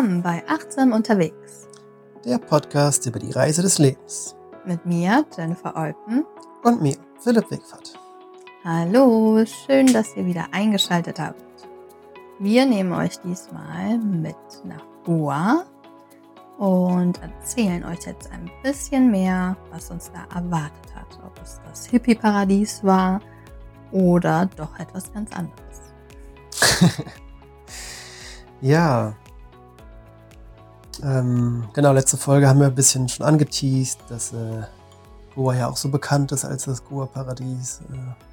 Willkommen bei Achtsam unterwegs. Der Podcast über die Reise des Lebens. Mit mir, Jennifer Olpen. Und mir, Philipp Wegfahrt. Hallo, schön, dass ihr wieder eingeschaltet habt. Wir nehmen euch diesmal mit nach Goa und erzählen euch jetzt ein bisschen mehr, was uns da erwartet hat. Ob es das Hippie-Paradies war oder doch etwas ganz anderes. ja. Ähm, genau, letzte Folge haben wir ein bisschen schon angeteased, dass äh, Goa ja auch so bekannt ist als das Goa-Paradies. Äh,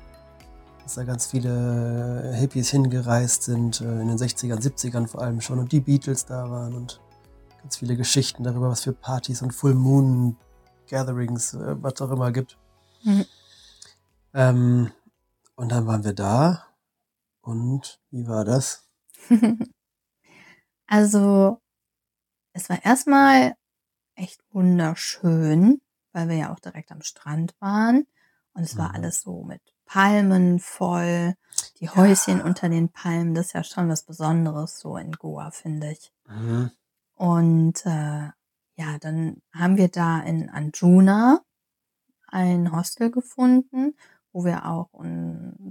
dass da ganz viele Hippies hingereist sind, äh, in den 60ern, 70ern vor allem schon, und die Beatles da waren und ganz viele Geschichten darüber, was für Partys und Full Moon Gatherings, äh, was auch immer gibt. Mhm. Ähm, und dann waren wir da. Und wie war das? also, es war erstmal echt wunderschön, weil wir ja auch direkt am Strand waren. Und es war mhm. alles so mit Palmen voll, die Häuschen ja. unter den Palmen. Das ist ja schon was Besonderes so in Goa, finde ich. Mhm. Und äh, ja, dann haben wir da in Anjuna ein Hostel gefunden wo wir auch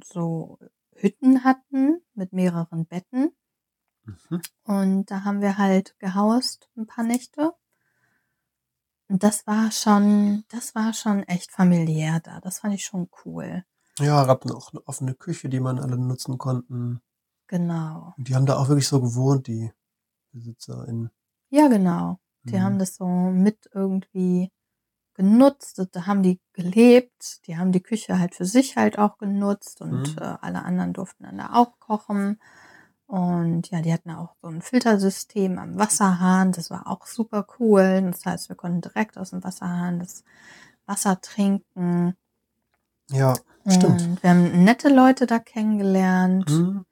so Hütten hatten mit mehreren Betten. Mhm. Und da haben wir halt gehaust ein paar Nächte. Und das war schon, das war schon echt familiär da. Das fand ich schon cool. Ja, hatten auch eine offene Küche, die man alle nutzen konnten. Genau. Und die haben da auch wirklich so gewohnt, die BesitzerInnen. Ja, genau. Die mhm. haben das so mit irgendwie genutzt, da haben die gelebt, die haben die Küche halt für sich halt auch genutzt und mhm. äh, alle anderen durften dann da auch kochen. Und ja, die hatten auch so ein Filtersystem am Wasserhahn, das war auch super cool. Das heißt, wir konnten direkt aus dem Wasserhahn das Wasser trinken. Ja, stimmt. Und wir haben nette Leute da kennengelernt mhm.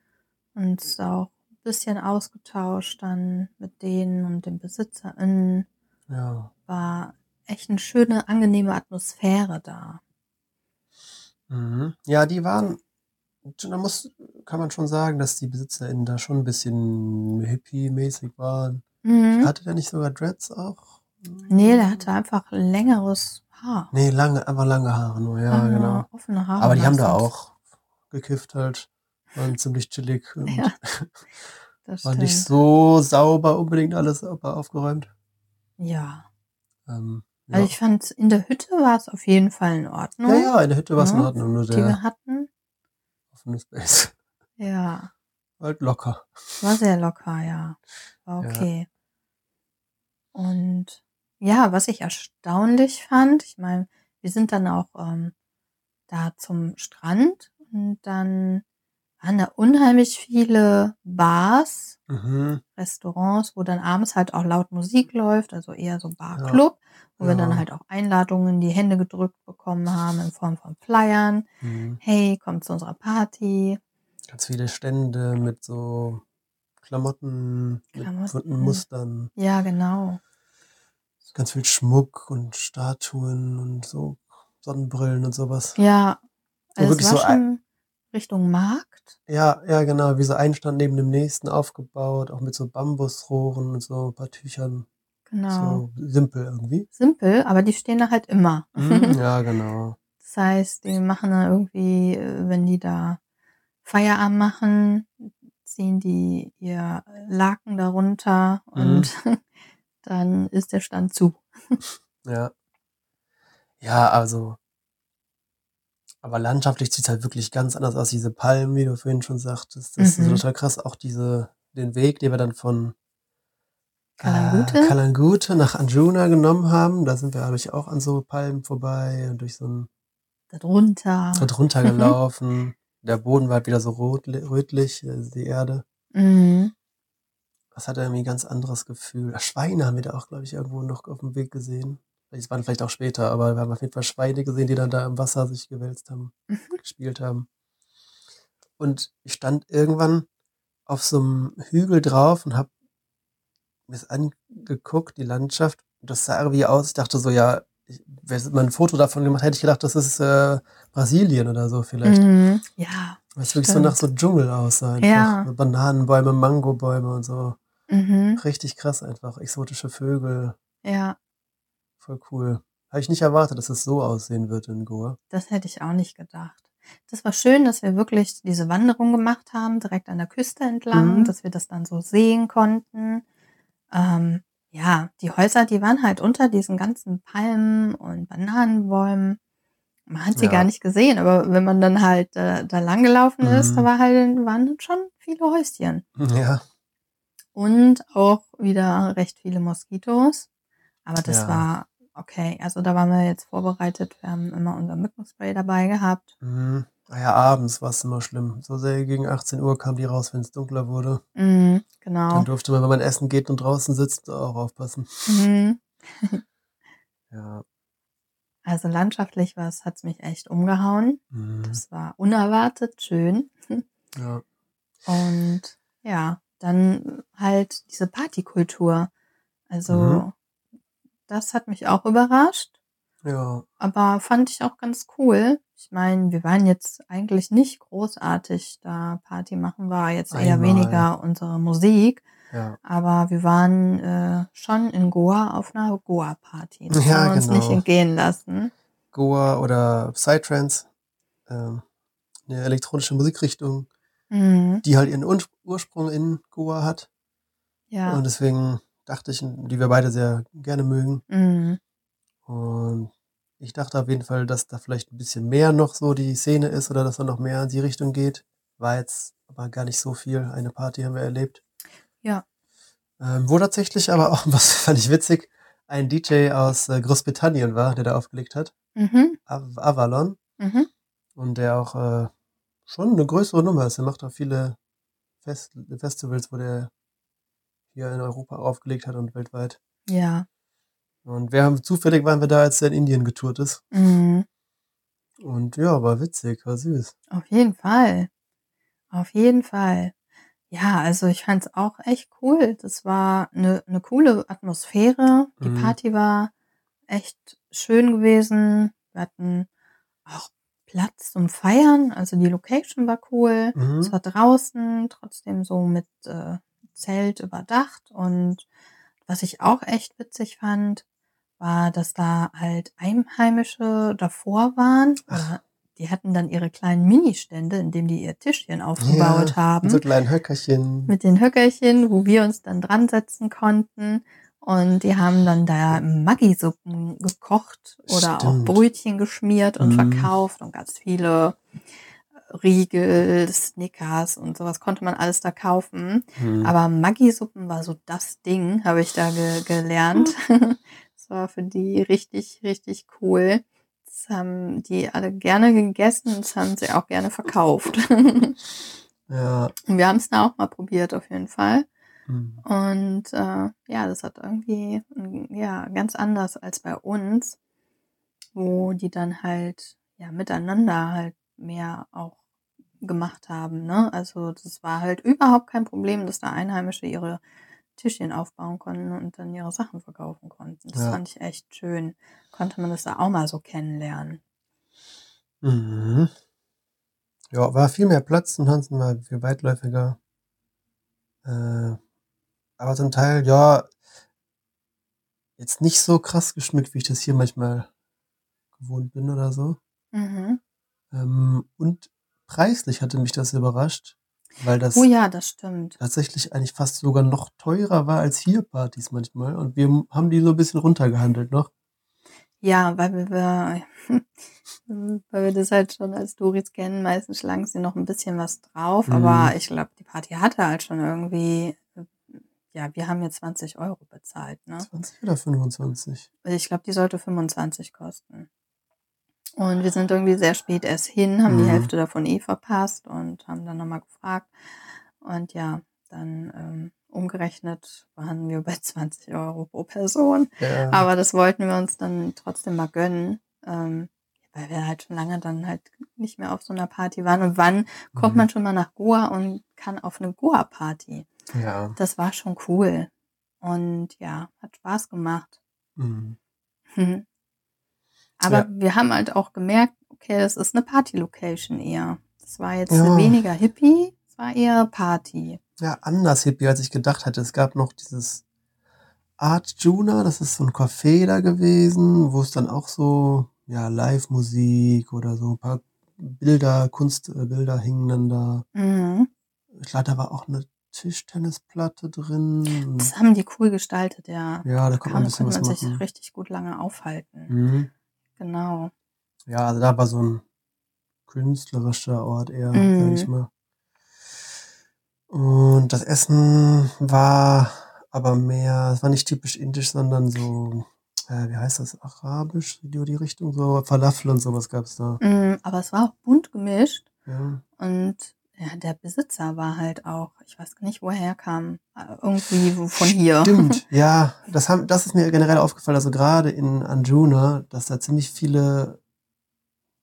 und auch ein bisschen ausgetauscht dann mit denen und den BesitzerInnen. Ja. War echt eine schöne, angenehme Atmosphäre da. Mhm. Ja, die waren, da muss, kann man schon sagen, dass die BesitzerInnen da schon ein bisschen hippie-mäßig waren. Mhm. Hatte der nicht sogar Dreads auch? Nee, der hatte einfach längeres Haar. Nee, lange, einfach lange Haare nur, ja, Aha, genau. Offene Haare. Aber die haben da auch gekifft halt. Waren ziemlich chillig. Und ja, war nicht so sauber unbedingt alles aber aufgeräumt. Ja. Ähm, also ja. ich fand, in der Hütte war es auf jeden Fall in Ordnung. Ja, ja, in der Hütte war es ja, in Ordnung. Nur die wir hatten. Offene Space. Ja. Halt locker. War sehr locker, ja. War okay. Ja. Und ja, was ich erstaunlich fand, ich meine, wir sind dann auch ähm, da zum Strand und dann waren da unheimlich viele Bars, mhm. Restaurants, wo dann abends halt auch laut Musik läuft, also eher so Barclub. Ja wo ja. wir dann halt auch Einladungen in die Hände gedrückt bekommen haben in Form von Flyern. Mhm. Hey, kommt zu unserer Party. Ganz viele Stände mit so Klamotten, Klamotten. mit bunten Mustern. Ja, genau. Ganz viel Schmuck und Statuen und so Sonnenbrillen und sowas. Ja, also wirklich so schon Richtung Markt. Ja, ja, genau, wie so ein Stand neben dem nächsten aufgebaut, auch mit so Bambusrohren und so ein paar Tüchern. Genau. So simpel irgendwie. Simpel, aber die stehen da halt immer. Mhm, ja, genau. Das heißt, die machen dann irgendwie, äh, wenn die da Feierabend machen, ziehen die ihr Laken darunter mhm. und dann ist der Stand zu. ja. Ja, also. Aber landschaftlich sieht es halt wirklich ganz anders aus. Diese Palmen, wie du vorhin schon sagtest. Das mhm. ist total krass. Auch diese, den Weg, den wir dann von Kalangute? Äh, Kalangute nach Anjuna genommen haben. Da sind wir dadurch auch an so Palmen vorbei und durch so ein darunter, darunter gelaufen. Der Boden war halt wieder so rot, rötlich, äh, die Erde. Mhm. Das hatte irgendwie ein ganz anderes Gefühl. Schweine haben wir da auch, glaube ich, irgendwo noch auf dem Weg gesehen. Das waren vielleicht auch später, aber wir haben auf jeden Fall Schweine gesehen, die dann da im Wasser sich gewälzt haben, mhm. gespielt haben. Und ich stand irgendwann auf so einem Hügel drauf und habe mir es angeguckt, die Landschaft. Das sah irgendwie aus. Ich dachte so, ja, wenn man ein Foto davon gemacht hätte ich gedacht, das ist äh, Brasilien oder so vielleicht. Mhm. Ja. Weil es wirklich so nach so Dschungel aussah. Ja. Bananenbäume, Mangobäume und so. Mhm. Richtig krass einfach. Exotische Vögel. Ja, Voll cool. Habe ich nicht erwartet, dass es so aussehen wird in Goa. das hätte ich auch nicht gedacht. Das war schön, dass wir wirklich diese Wanderung gemacht haben, direkt an der Küste entlang, Mhm. dass wir das dann so sehen konnten. Ähm, ja, die Häuser, die waren halt unter diesen ganzen Palmen und Bananenbäumen. Man hat sie Ja. gar nicht gesehen, aber wenn man dann halt äh, da lang gelaufen ist, Mhm. da war halt, waren schon viele Häuschen. Ja. Und auch wieder recht viele Moskitos. Aber das Ja. war okay. Also da waren wir jetzt vorbereitet. Wir haben immer unser Mückenspray dabei gehabt. Mhm. Ah ja, abends war es immer schlimm. So sehr gegen 18 Uhr kam die raus, wenn es dunkler wurde. Mhm, genau. Dann durfte man, wenn man essen geht und draußen sitzt, auch aufpassen. Mhm. Ja. Also landschaftlich war es, hat's mich echt umgehauen. Mhm. Das war unerwartet schön. Ja. Und ja, dann halt diese Partykultur. Also Mhm. das hat mich auch überrascht. Ja. aber fand ich auch ganz cool. Ich meine, wir waren jetzt eigentlich nicht großartig da Party machen, war jetzt eher Einmal. weniger unsere Musik, Ja. aber wir waren äh, schon in Goa auf einer Goa-Party. Das Ja, haben wir uns genau. nicht entgehen lassen. Goa oder Psytrance. Ähm, eine elektronische Musikrichtung, Mhm. die halt ihren Ur Ursprung in Goa hat. Ja. Und deswegen dachte ich, die wir beide sehr gerne mögen. Mhm. Und ich dachte auf jeden Fall, dass da vielleicht ein bisschen mehr noch so die Szene ist oder dass da noch mehr in die Richtung geht. War jetzt aber gar nicht so viel. Eine Party haben wir erlebt. Ja. Ähm, wo tatsächlich aber auch, was fand ich witzig, ein DJ aus äh, Großbritannien war, der da aufgelegt hat. Mhm. Av Avalon. Mhm. Und der auch äh, schon eine größere Nummer ist. Er macht auch viele Fest Festivals, wo der hier in Europa aufgelegt hat und weltweit. Ja. Und wir haben zufällig waren wir da, als er in Indien getourt ist. Mhm. Und ja, war witzig, war süß. Auf jeden Fall. Auf jeden Fall. Ja, also ich fand's auch echt cool. Das war eine, eine coole Atmosphäre. Die Mhm. Party war echt schön gewesen. Wir hatten auch Platz zum Feiern. Also die Location war cool. Mhm. Es war draußen, trotzdem so mit äh, Zelt überdacht. Und was ich auch echt witzig fand, war, dass da halt Einheimische davor waren. Die hatten dann ihre kleinen Ministände, in denen die ihr Tischchen aufgebaut Ja, haben. Mit so kleinen Höckerchen. mit den Höckerchen, wo wir uns dann dran setzen konnten. Und die haben dann da Maggi-Suppen gekocht oder auch Stimmt. Brötchen geschmiert und Mhm. verkauft und ganz viele Riegel, Snickers und sowas konnte man alles da kaufen. Mhm. Aber Maggi-Suppen war so das Ding, habe ich da ge gelernt. das war für die richtig, richtig cool. Das haben die alle gerne gegessen, das haben sie auch gerne verkauft. ja. Und wir haben es da auch mal probiert, auf jeden Fall. Mhm. Und äh, ja, das hat irgendwie mm, ja ganz anders als bei uns, wo die dann halt ja miteinander halt mehr auch gemacht haben. Ne? Also das war halt überhaupt kein Problem, dass da Einheimische ihre Tischchen aufbauen konnten und dann ihre Sachen verkaufen konnten. Das Ja. fand ich echt schön. Konnte man das da auch mal so kennenlernen. Mhm. Ja, war viel mehr Platz und Hansen war viel weitläufiger. Äh, aber zum Teil, ja, jetzt nicht so krass geschmückt, wie ich das hier manchmal gewohnt bin oder so. Mhm. Ähm, und preislich hatte mich das überrascht, weil das Oh ja, das stimmt. tatsächlich eigentlich fast sogar noch teurer war als hier Partys manchmal. Und wir haben die so ein bisschen runtergehandelt noch. Ja, weil wir, weil wir das halt schon als Doris kennen, meistens schlagen sie noch ein bisschen was drauf, Mhm. aber ich glaube, die Party hatte halt schon irgendwie, ja, wir haben jetzt 20 Euro bezahlt, ne? 20 oder 25? Ich glaube, die sollte 25 kosten. Und wir sind irgendwie sehr spät erst hin, haben die Mhm. Hälfte davon eh verpasst und haben dann nochmal gefragt. Und ja, dann ähm, umgerechnet waren wir bei 20 Euro pro Person. Ja. Aber das wollten wir uns dann trotzdem mal gönnen, ähm, weil wir halt schon lange dann halt nicht mehr auf so einer Party waren. Und wann kommt Mhm. man schon mal nach Goa und kann auf eine Goa-Party? ja. Das war schon cool. Und ja, hat Spaß gemacht. Mhm. Aber Ja. wir haben halt auch gemerkt, okay, das ist eine Party-Location eher. Das war jetzt Ja. weniger Hippie, es war eher Party. ja, anders hippie, als ich gedacht hatte. Es gab noch dieses Art Juna, das ist so ein Café da gewesen, wo es dann auch so, ja, Live-Musik oder so ein paar Bilder, Kunstbilder hingen dann da. Mhm. Ich glaube, da war auch eine Tischtennisplatte drin. Das haben die cool gestaltet, ja. Ja, da konnte man ein bisschen konnte was man sich machen. richtig gut lange aufhalten. Mhm. Genau. Ja, also da war so ein künstlerischer Ort eher, Mhm. sag ich mal. Und das Essen war aber mehr, es war nicht typisch indisch, sondern so, äh, wie heißt das, arabisch, die, die Richtung, so Falafel und sowas gab's da. Mhm, aber es war auch bunt gemischt Ja. und ja, der Besitzer war halt auch, ich weiß gar nicht, woher er kam, äh, irgendwie von hier. Stimmt, ja, das, haben, das ist mir generell aufgefallen, also gerade in Anjuna, dass da ziemlich viele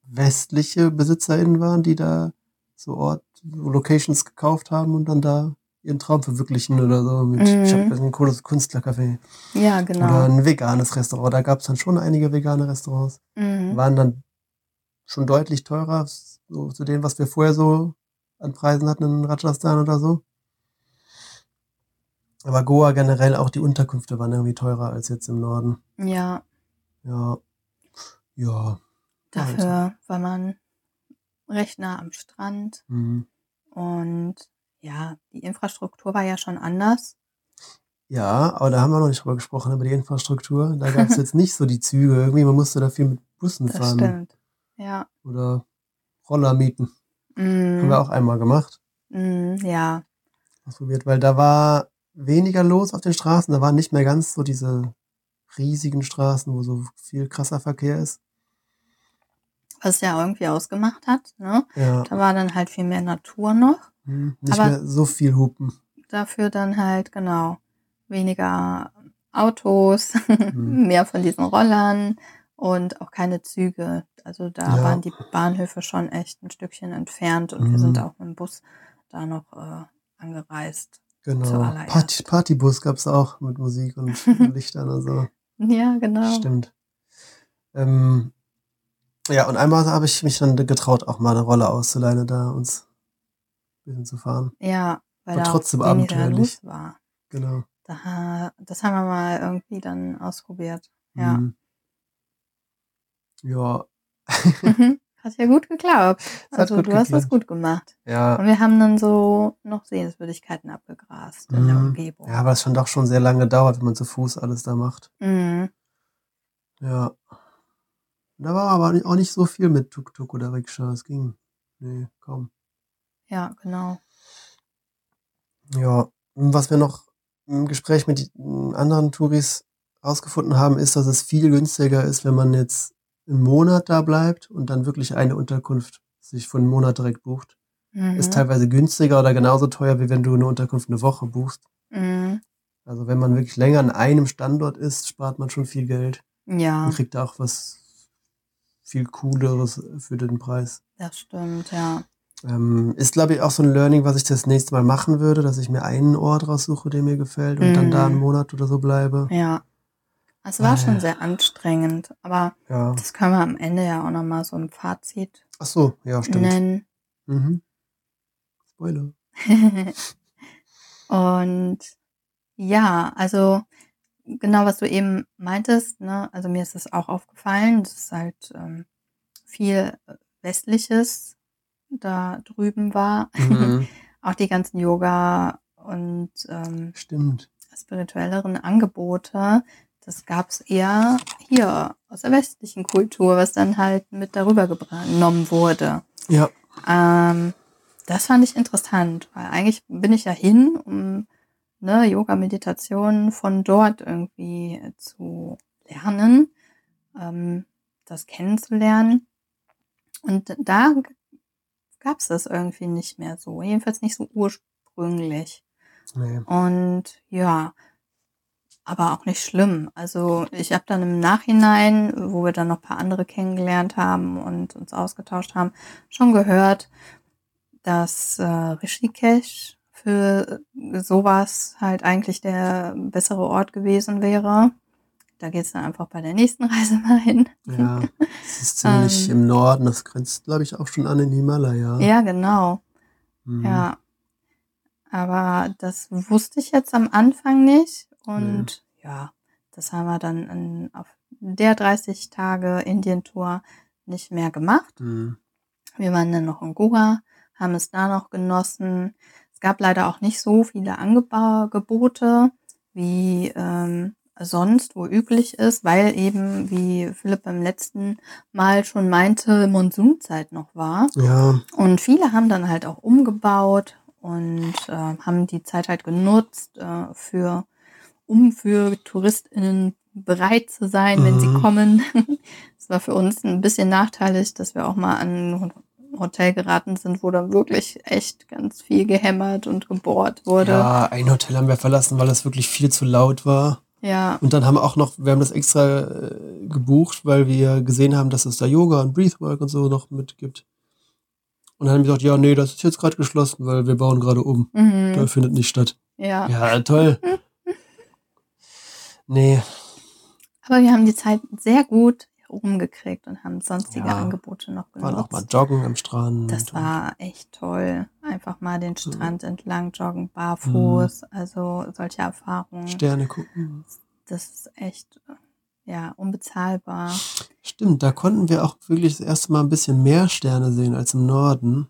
westliche BesitzerInnen waren, die da so Ort, so Locations gekauft haben und dann da ihren Traum verwirklichen oder so. Mit, Mhm. Ich habe ein cooles Künstlercafé Ja, oder genau. ein veganes Restaurant. Da gab es dann schon einige vegane Restaurants. Mhm. Waren dann schon deutlich teurer so zu dem, was wir vorher so an Preisen hatten in Rajasthan oder so. Aber Goa generell auch die Unterkünfte waren irgendwie teurer als jetzt im Norden. Ja, Ja. Ja. dafür war man recht nah am Strand Mhm. und ja, die Infrastruktur war ja schon anders. Ja, aber da haben wir noch nicht drüber gesprochen, über die Infrastruktur. Da gab es jetzt nicht so die Züge. Irgendwie, man musste dafür mit Bussen Das fahren stimmt. Ja. oder Roller mieten. Haben Mhm. wir auch einmal gemacht. Mhm, ja. Ausprobiert, weil da war weniger los auf den Straßen. Da waren nicht mehr ganz so diese riesigen Straßen, wo so viel krasser Verkehr ist. Was ja irgendwie ausgemacht hat, ne? Ja. Da war dann halt viel mehr Natur noch. Hm, Nicht Aber- mehr so viel Hupen. Dafür dann halt, genau, weniger Autos, Mhm. mehr von diesen Rollern und auch keine Züge. Also da Ja. waren die Bahnhöfe schon echt ein Stückchen entfernt und wir Mhm. sind auch mit dem Bus da noch äh, angereist. Genau. Party, Partybus gab's auch mit Musik und Lichtern und so. Ja, genau. Stimmt. Ähm, ja, und einmal habe ich mich dann getraut, auch mal eine Rolle auszuleihen, da uns ein bisschen zu fahren. Ja, weil War da trotzdem abenteuerlich. war. Genau. Da, das haben wir mal irgendwie dann ausprobiert. Ja. Mhm. Ja. Mhm. Hat ja gut geklappt. Hat Also du hast das geklappt. gut gemacht. Ja. Und wir haben dann so noch Sehenswürdigkeiten abgegrast in der Mhm. Umgebung. Ja, aber es schon doch schon sehr lange dauert, wenn man zu Fuß alles da macht. Mhm. Ja. Da war aber auch nicht so viel mit Tuk-Tuk oder Rikscha. Es ging. Nee, kaum. Ja, genau. Ja. Und Was wir noch im Gespräch mit den anderen Touris rausgefunden haben, ist, dass es viel günstiger ist, wenn man jetzt einen Monat da bleibt und dann wirklich eine Unterkunft sich für einen Monat direkt bucht. Mhm. Ist teilweise günstiger oder genauso teuer, wie wenn du eine Unterkunft eine Woche buchst. Mhm. Also wenn man wirklich länger an einem Standort ist, spart man schon viel Geld Ja, und kriegt auch was viel cooleres für den Preis. das stimmt, ja. Ähm, ist, glaube ich, auch so ein Learning, was ich das nächste Mal machen würde, dass ich mir einen Ort raussuche, der mir gefällt und dann da einen Mhm. Monat oder so bleibe. Ja. Es war Ah, schon ja. sehr anstrengend, aber Ja. das können wir am Ende ja auch nochmal so ein Fazit Ach so, ja, stimmt. nennen. Mhm. Spoiler. Und ja, also genau, was du eben meintest, ne? Also mir ist es auch aufgefallen, dass es halt ähm, viel Westliches da drüben war. Mhm. auch die ganzen Yoga und ähm, Stimmt. spirituelleren Angebote, das gab's eher hier aus der westlichen Kultur, was dann halt mit darüber genommen wurde. Ja. Ähm, das fand ich interessant, weil eigentlich bin ich ja hin, um ne, Yoga, Meditation von dort irgendwie zu lernen, ähm, das kennenzulernen. Und da gab es das irgendwie nicht mehr so, jedenfalls nicht so ursprünglich. Nee. Und ja, aber auch nicht schlimm. Also ich habe dann im Nachhinein, wo wir dann noch ein paar andere kennengelernt haben und uns ausgetauscht haben, schon gehört, dass äh, Rishikesh für sowas halt eigentlich der bessere Ort gewesen wäre. Da geht's dann einfach bei der nächsten Reise mal hin. Ja. Es ist ziemlich Ähm. im Norden. Das grenzt, glaube ich, auch schon an den Himalaya. Ja, genau. Mhm. Ja. Aber das wusste ich jetzt am Anfang nicht. Und ja, das haben wir dann in, auf der 30 Tage Indien-Tour nicht mehr gemacht. Mhm. Wir waren dann noch in Goa, haben es da noch genossen. Es gab leider auch nicht so viele Angebote wie ähm, sonst, wo üblich ist, weil eben, wie Philipp beim letzten Mal schon meinte, Monsunzeit noch war. Ja, Und viele haben dann halt auch umgebaut und äh, haben die Zeit halt genutzt äh, für, um für TouristInnen bereit zu sein, wenn sie Mhm. kommen. Es war für uns ein bisschen nachteilig, dass wir auch mal an ein Hotel geraten sind, wo dann wirklich echt ganz viel gehämmert und gebohrt wurde. ja, ein Hotel haben wir verlassen, weil das wirklich viel zu laut war. Ja, Und dann haben wir auch noch, wir haben das extra äh, gebucht, weil wir gesehen haben, dass es da Yoga und Breathwork und so noch mitgibt. Und dann haben wir gesagt, ja, nee, das ist jetzt gerade geschlossen, weil wir bauen gerade um. mhm. Da findet nicht statt. ja. Ja, toll. Nee, Aber wir haben die Zeit sehr gut rumgekriegt und haben sonstige Ja. Angebote noch waren auch mal genutzt. joggen am Strand. Das war echt toll. Einfach mal den Mhm. Strand entlang joggen, barfuß. Also solche Erfahrungen. Sterne gucken. Das ist echt, ja, unbezahlbar. Stimmt, da konnten wir auch wirklich das erste Mal ein bisschen mehr Sterne sehen als im Norden,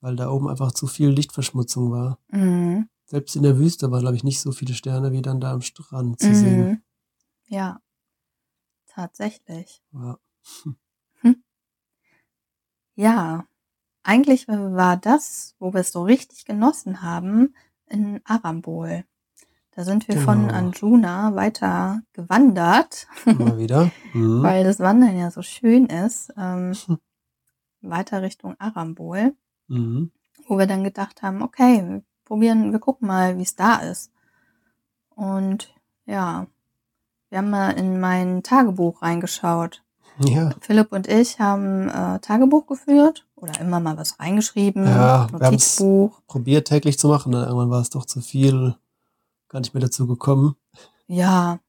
weil da oben einfach zu viel Lichtverschmutzung war. Mhm. Selbst in der Wüste waren, glaube ich, nicht so viele Sterne wie dann da am Strand zu sehen. Mhm. Ja, tatsächlich. Ja. Ja, eigentlich war das, wo wir es so richtig genossen haben, in Arambol. Da sind wir von Genau. Anjuna weiter gewandert, Immer wieder. Mhm. weil das Wandern ja so schön ist. Ähm, Hm. weiter Richtung Arambol, Mhm. wo wir dann gedacht haben, okay, probieren, wir gucken mal, wie es da ist. Und ja, wir haben mal in mein Tagebuch reingeschaut. Ja, Philipp und ich haben äh, Tagebuch geführt oder immer mal was reingeschrieben, Ja, wir Notizbuch. probiert täglich zu machen, dann irgendwann war es doch zu viel, gar nicht mehr dazu gekommen. Ja,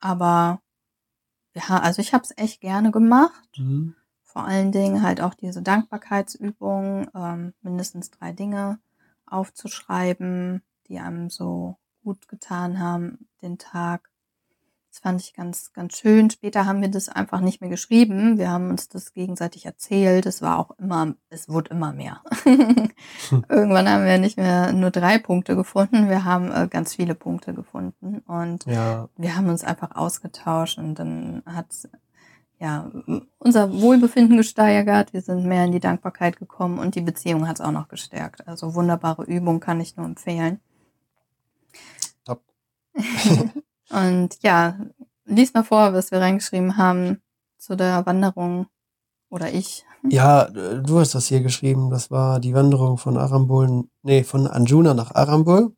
aber ja, also ich habe es echt gerne gemacht. Mhm. Vor allen Dingen halt auch diese Dankbarkeitsübung, ähm, mindestens drei Dinge aufzuschreiben, die einem so gut getan haben den Tag. Das fand ich ganz, ganz schön. Später haben wir das einfach nicht mehr geschrieben. Wir haben uns das gegenseitig erzählt. Es war auch immer, es wurde immer mehr. Irgendwann haben wir nicht mehr nur drei Punkte gefunden. Wir haben äh, ganz viele Punkte gefunden und Ja, wir haben uns einfach ausgetauscht und dann hat ja unser Wohlbefinden gesteigert. Wir sind mehr in die Dankbarkeit gekommen und die Beziehung hat es auch noch gestärkt. Also wunderbare Übung kann ich nur empfehlen. Top. und ja, lies mal vor, was wir reingeschrieben haben zu der Wanderung oder ich. ja, äh, du hast das hier geschrieben. Das war die Wanderung von Arambol, nee, von Anjuna nach Arambol.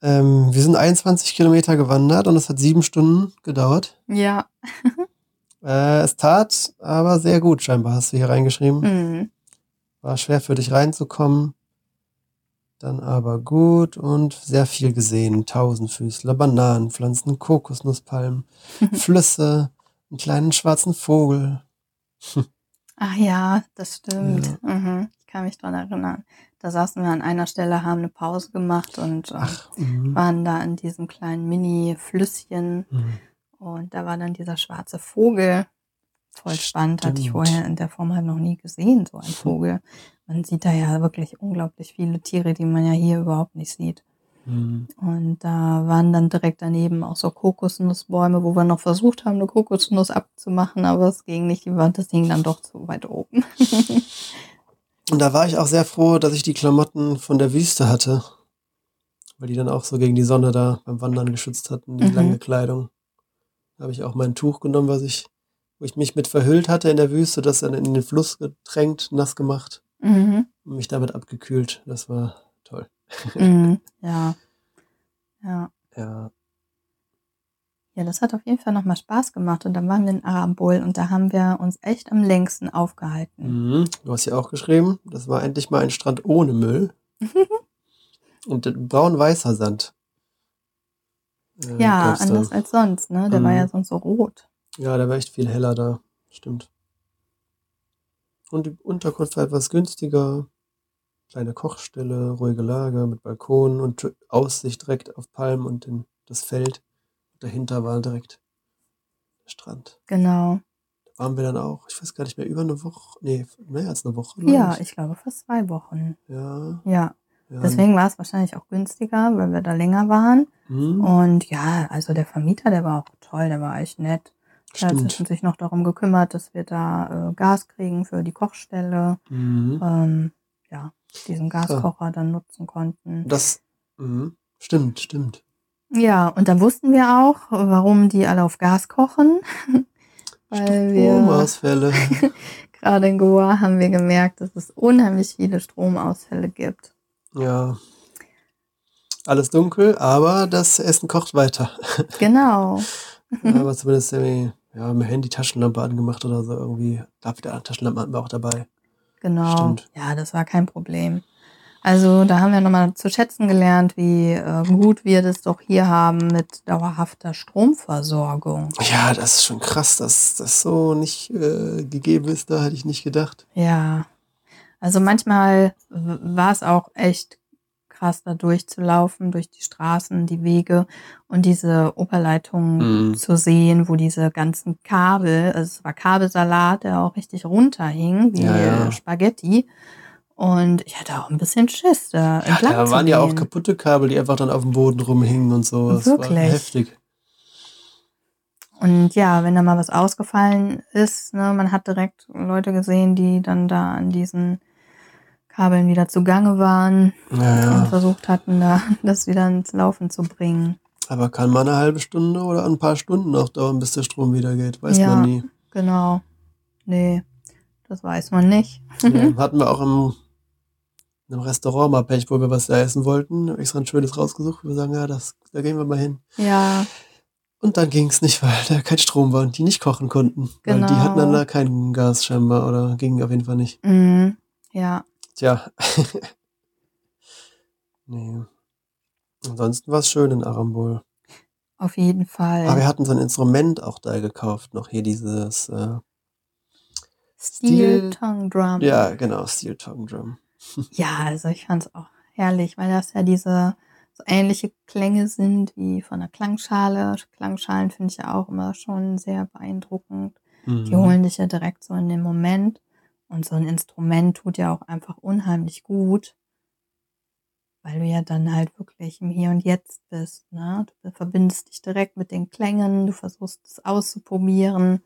Ähm, wir sind 21 Kilometer gewandert und es hat sieben Stunden gedauert. Ja, Äh, es tat aber sehr gut, scheinbar hast du hier reingeschrieben. mhm. War schwer für dich reinzukommen. Dann aber gut und sehr viel gesehen. Tausendfüßler, Bananenpflanzen, Kokosnusspalmen, Flüsse, einen kleinen schwarzen Vogel. Ach ja, das stimmt. Mhm. Ich kann mich dran erinnern. Da saßen wir an einer Stelle, haben eine Pause gemacht und Ach, mhm. waren da in diesem kleinen Mini-Flüsschen Mhm. Und da war dann dieser schwarze Vogel. Voll spannend, hatte ich vorher in der Form halt noch nie gesehen, so ein Vogel. Man sieht da ja wirklich unglaublich viele Tiere, die man ja hier überhaupt nicht sieht. Mhm. Und da waren dann direkt daneben auch so Kokosnussbäume, wo wir noch versucht haben, eine Kokosnuss abzumachen, aber es ging nicht, die Wand, das hing dann doch zu weit oben. Und da war ich auch sehr froh, dass ich die Klamotten von der Wüste hatte. Weil die dann auch so gegen die Sonne da beim Wandern geschützt hatten, die Mhm. lange Kleidung. Da habe ich auch mein Tuch genommen, was ich, wo ich mich mit verhüllt hatte in der Wüste, das dann in den Fluss getränkt, nass gemacht Mhm. und mich damit abgekühlt. Das war toll. Mhm. Ja. Ja. Ja. Ja, das hat auf jeden Fall nochmal Spaß gemacht. Und dann waren wir in Arambol und da haben wir uns echt am längsten aufgehalten. Mhm. Du hast ja auch geschrieben, das war endlich mal ein Strand ohne Müll. und braun-weißer Sand. Äh, ja, gab's da. anders als sonst, ne? Der war Mhm. ja sonst so rot. Ja, der war echt viel heller da. Stimmt. Und die Unterkunft war etwas günstiger. kleine Kochstelle, ruhige Lage mit Balkon und Aussicht direkt auf Palmen und den, das Feld. Dahinter war direkt der Strand. Genau. Da waren wir dann auch, ich weiß gar nicht mehr, über eine Woche, nee, mehr als eine Woche. Ja, ich glaube fast zwei Wochen. Ja. Ja. Ja. Deswegen war es wahrscheinlich auch günstiger, weil wir da länger waren. Hm, Und ja, also der Vermieter, der war auch toll, der war echt nett. Der hat stimmt. sich noch darum gekümmert, dass wir da äh, Gas kriegen für die Kochstelle. Mhm. Ähm, ja, diesen Gaskocher dann nutzen konnten. Das, mhm. stimmt, stimmt. Ja, und dann wussten wir auch, warum die alle auf Gas kochen. Weil wir Stromausfälle. gerade in Goa haben wir gemerkt, dass es unheimlich viele Stromausfälle gibt. Ja. Alles dunkel, aber das Essen kocht weiter. Genau. aber zumindest irgendwie, ja, mit Handy Taschenlampe angemacht oder so irgendwie. Gab wieder Taschenlampe hatten wir auch dabei. Genau. Stimmt. Ja, das war kein Problem. Also da haben wir nochmal zu schätzen gelernt, wie äh, gut wir das doch hier haben mit dauerhafter Stromversorgung. Ja, das ist schon krass, dass das so nicht äh, gegeben ist. Da hätte ich nicht gedacht. Ja. Also manchmal war es auch echt krass, da durchzulaufen, durch die Straßen, die Wege und diese Oberleitungen Mhm. zu sehen, wo diese ganzen Kabel, also es war Kabelsalat, der auch richtig runterhing, wie Ja, ja. Spaghetti. Und ich hatte auch ein bisschen Schiss, da Ja, da waren ja auch kaputte Kabel, die einfach dann auf dem Boden rumhingen und so. Das war Wirklich? heftig. Und ja, wenn da mal was ausgefallen ist, ne, man hat direkt Leute gesehen, die dann da an diesen Kabeln wieder zugange waren Ja, und versucht hatten, da das wieder ins Laufen zu bringen. Aber kann mal eine halbe Stunde oder ein paar Stunden auch dauern, bis der Strom wieder geht. Weiß Ja. man nie. Genau. Nee, das weiß man nicht. Ja, hatten wir auch im, im Restaurant mal Pech, wo wir was da essen wollten. Hab Extra ein schönes rausgesucht. Wir sagen, ja, das, da gehen wir mal hin. Ja, Und dann ging es nicht, weil da kein Strom war und die nicht kochen konnten. Weil die Genau. hatten dann da kein Gas scheinbar oder ging auf jeden Fall nicht. mhm. ja, Tja. nee. Ansonsten war es schön in Arambol. auf jeden Fall. Aber wir hatten so ein Instrument auch da gekauft, noch hier dieses, äh, Steel Steel- Tongue Drum. ja, genau, Steel Tongue Drum. Ja, also ich fand's auch herrlich, weil das ja diese so ähnliche Klänge sind wie von der Klangschale. Klangschalen finde ich ja auch immer schon sehr beeindruckend. Die Mhm. holen dich ja direkt so in den Moment. Und so ein Instrument tut ja auch einfach unheimlich gut, weil du ja dann halt wirklich im Hier und Jetzt bist. Ne? Du verbindest dich direkt mit den Klängen, du versuchst es auszuprobieren.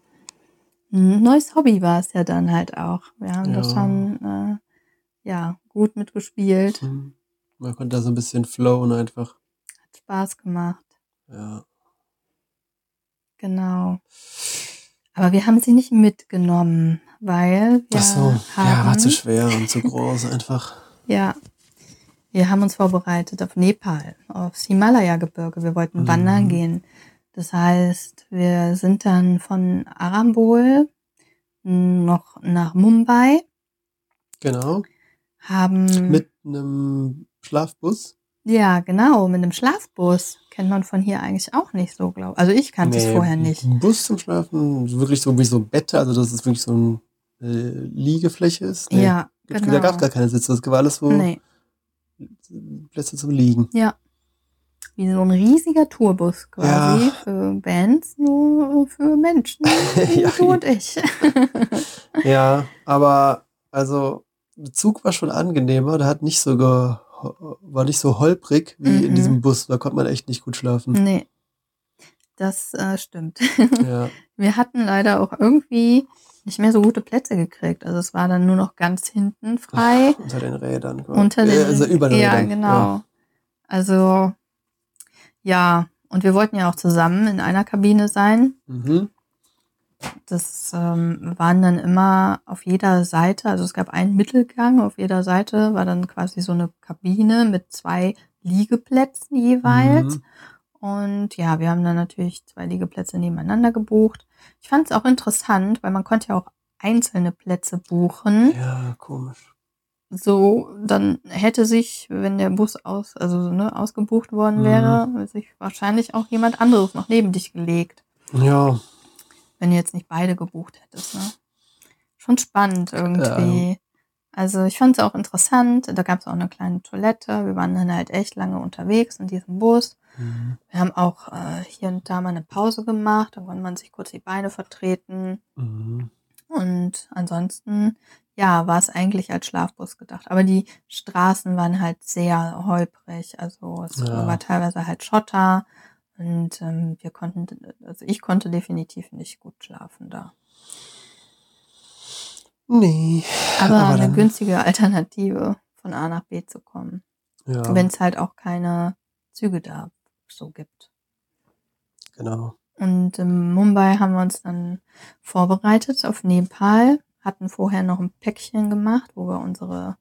Ein neues Hobby war es ja dann halt auch. Wir haben das Ja. schon äh, ja, gut mitgespielt. Mhm. Man konnte da so ein bisschen flowen einfach. Hat Spaß gemacht. Ja. Genau. Aber wir haben sie nicht mitgenommen, weil wir Ach so, haben, ja, war zu schwer und zu groß einfach. Ja, wir haben uns vorbereitet auf Nepal, aufs Himalaya-Gebirge. Wir wollten Mhm. wandern gehen. Das heißt, wir sind dann von Arambol noch nach Mumbai, Genau. haben Mit einem Schlafbus. Ja genau mit einem Schlafbus kennt man von hier eigentlich auch nicht so, glaube Also ich kannte es Nee, vorher nicht. Ein Bus zum Schlafen, wirklich so wie so Bette, also dass es wirklich so eine äh, Liegefläche ist. Nee, Ja, gibt- genau. Da gab es gar keine Sitze, das war alles so Nee, Plätze zum Liegen. ja. Wie so ein riesiger Tourbus quasi Ja. für Bands, nur für Menschen wie Ja, du und ich. Ja, aber also der Zug war schon angenehmer, der hat nicht so ge, war nicht so holprig wie Mhm. in diesem Bus, da konnte man echt nicht gut schlafen. Nee, das äh, stimmt. Ja. Wir hatten leider auch irgendwie nicht mehr so gute Plätze gekriegt. Also es war dann nur noch ganz hinten frei. Unter den Rädern. quasi. unter den, Äh, also über den ja, Rädern. genau. Also ja, und wir wollten ja auch zusammen in einer Kabine sein. Mhm. Das ähm, waren dann immer auf jeder Seite, also es gab einen Mittelgang, auf jeder Seite war dann quasi so eine Kabine mit zwei Liegeplätzen jeweils. Mhm. Und ja, wir haben dann natürlich zwei Liegeplätze nebeneinander gebucht. Ich fand es auch interessant, weil man konnte ja auch einzelne Plätze buchen. Ja, komisch. So, dann hätte sich, wenn der Bus aus, also ne, ausgebucht worden Mhm. wäre, sich wahrscheinlich auch jemand anderes noch neben dich gelegt, Ja, wenn du jetzt nicht beide gebucht hättest. Ne? Schon spannend irgendwie. Also ich fand es auch interessant. Da gab es auch eine kleine Toilette. Wir waren dann halt echt lange unterwegs in diesem Bus. Mhm. Wir haben auch äh, hier und da mal eine Pause gemacht. Da konnte man sich kurz die Beine vertreten. Mhm. Und ansonsten, ja, war es eigentlich als Schlafbus gedacht. Aber die Straßen waren halt sehr holprig. Also es Ja. war teilweise halt Schotter. Und ähm, wir konnten, also ich konnte definitiv nicht gut schlafen da. Nee. Aber, Aber eine günstige Alternative, von A nach B zu kommen. Ja, Wenn es halt auch keine Züge da so gibt. genau. Und in Mumbai haben wir uns dann vorbereitet auf Nepal, hatten vorher noch ein Päckchen gemacht, wo wir unsere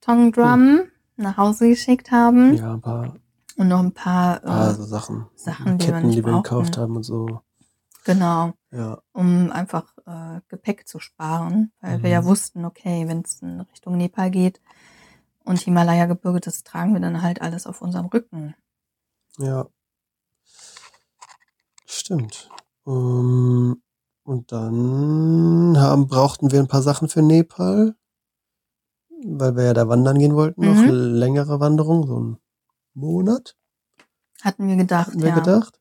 Tongue Drum nach Hause geschickt haben Ja, ein paar, und noch ein paar, äh, paar so Sachen. Sachen, die wir Ketten, die wir gekauft haben und so. genau, Ja, um einfach äh, Gepäck zu sparen, weil wir ja Mhm. wussten, okay, wenn es in Richtung Nepal geht und Himalaya-Gebirge, das tragen wir dann halt alles auf unserem Rücken. ja. Stimmt. Ähm, und dann haben, brauchten wir ein paar Sachen für Nepal, weil wir ja da wandern gehen wollten, noch Mhm. längere Wanderung, so einen Monat, Hatten wir gedacht, hatten wir ja. gedacht.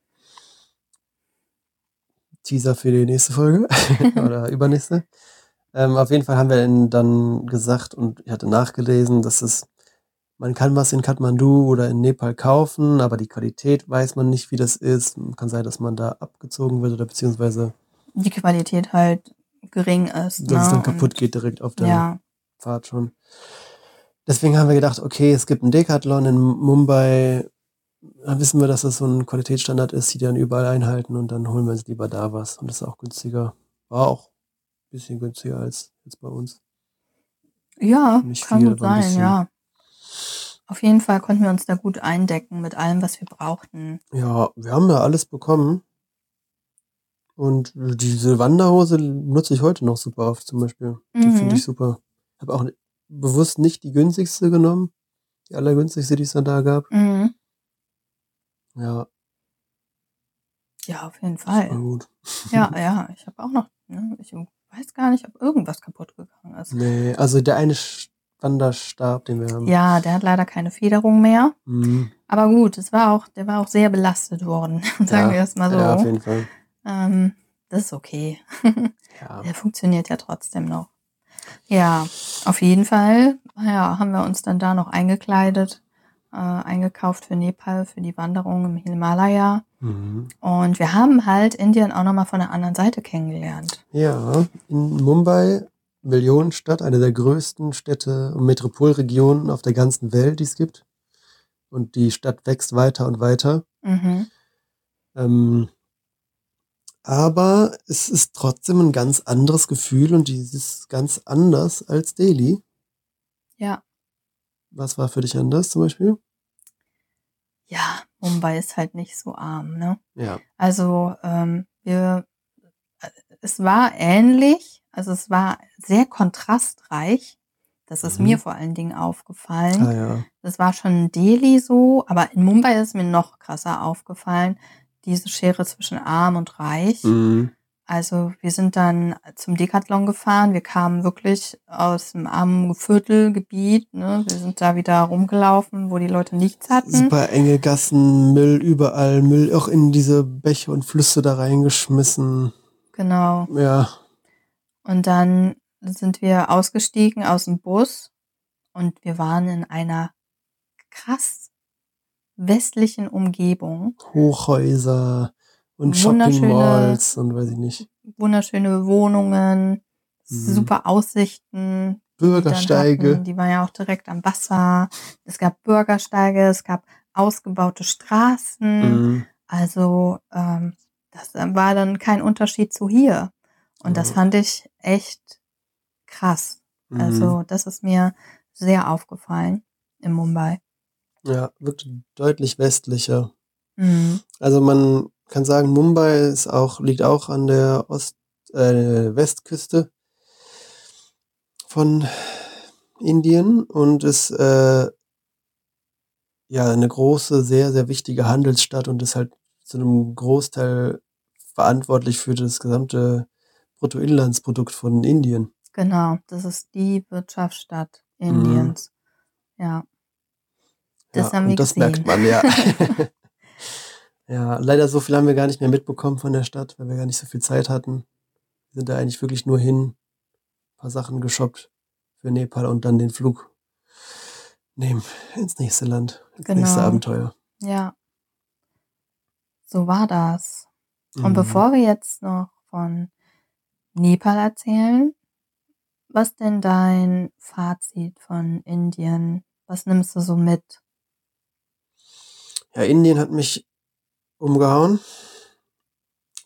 Teaser für die nächste Folge oder übernächste. Ähm, auf jeden Fall haben wir dann gesagt und ich hatte nachgelesen, dass es, man kann was in Kathmandu oder in Nepal kaufen, aber die Qualität weiß man nicht, wie das ist. Kann sein, dass man da abgezogen wird oder beziehungsweise, Die Qualität halt gering ist. dass ne? es dann Und- kaputt geht direkt auf der Ja, Fahrt schon. Deswegen haben wir gedacht, okay, es gibt einen Decathlon in Mumbai. Dann wissen wir, dass das so ein Qualitätsstandard ist, die dann überall einhalten und dann holen wir uns lieber da was. Und das ist auch günstiger. War auch ein bisschen günstiger als jetzt bei uns. ja Nicht kann viel, gut sein, ja. Auf jeden Fall konnten wir uns da gut eindecken mit allem, was wir brauchten. Ja, wir haben ja alles bekommen. Und diese Wanderhose nutze ich heute noch super oft zum Beispiel. Die Mhm. finde ich super. Habe auch bewusst nicht die günstigste genommen. Die allergünstigste, die es dann da gab. Mhm. Ja, Ja, auf jeden das war Fall. gut. Ja, ja, ich habe auch noch, ne, ich weiß gar nicht, ob irgendwas kaputt gegangen ist. Nee, also der eine Wanderstab, den wir haben. Ja, der hat leider keine Federung mehr. Mhm. Aber gut, es war auch, der war auch sehr belastet worden, sagen Ja, wir es mal so. Ja, auf jeden Fall. ähm, das ist okay. Ja. Der funktioniert ja trotzdem noch. Ja, auf jeden Fall ja, haben wir uns dann da noch eingekleidet, äh, eingekauft für Nepal, für die Wanderung im Himalaya. Mhm. Und wir haben halt Indien auch nochmal von der anderen Seite kennengelernt. ja, in Mumbai, Millionenstadt, eine der größten Städte und Metropolregionen auf der ganzen Welt, die es gibt. Und die Stadt wächst weiter und weiter. Mhm. Ähm, aber es ist trotzdem ein ganz anderes Gefühl und dieses ganz anders als Delhi. Ja, Was war für dich anders zum Beispiel? ja, Mumbai ist halt nicht so arm, ne? Ja. Also ähm, wir, äh, es war ähnlich, also es war sehr kontrastreich. Das ist Mhm. mir vor allen Dingen aufgefallen. Ah ja. Das war schon in Delhi so, aber in Mumbai ist mir noch krasser aufgefallen, diese Schere zwischen arm und reich. Mhm. Also wir sind dann zum Decathlon gefahren. Wir kamen wirklich aus dem armen Viertelgebiet. Ne? Wir sind da wieder rumgelaufen, wo die Leute nichts hatten. Super enge Gassen, Müll überall, Müll auch in diese Bäche und Flüsse da reingeschmissen. Genau. Ja. Und dann sind wir ausgestiegen aus dem Bus und wir waren in einer krass westlichen Umgebung. Hochhäuser und Shopping Malls und weiß ich nicht. Wunderschöne Wohnungen, Mhm. super Aussichten. die Bürgersteige. hatten. Die war ja auch direkt am Wasser. Es gab Bürgersteige, es gab ausgebaute Straßen. Mhm. Also ähm, das war dann kein Unterschied zu hier. Und das Ja. fand ich echt krass. Mhm. Also das ist mir sehr aufgefallen in Mumbai. Ja, wirkt deutlich westlicher. Mhm. Also man kann sagen, Mumbai ist auch, liegt auch an der Ost, äh, Westküste von Indien und ist äh, ja eine große, sehr, sehr wichtige Handelsstadt und ist halt zu einem Großteil verantwortlich für das gesamte Bruttoinlandsprodukt von Indien. Genau, das ist die Wirtschaftsstadt Indiens. Ja. Das Ja, haben wir und das gesehen. merkt man, ja. Ja, leider so viel haben wir gar nicht mehr mitbekommen von der Stadt, weil wir gar nicht so viel Zeit hatten. Wir sind da eigentlich wirklich nur hin, paar Sachen geshoppt für Nepal und dann den Flug nehmen ins nächste Land, ins nächste Genau. Abenteuer. Ja. So war das. Und Mhm. bevor wir jetzt noch von Nepal erzählen, was denn dein Fazit von Indien? Was nimmst du so mit? Ja, Indien hat mich umgehauen,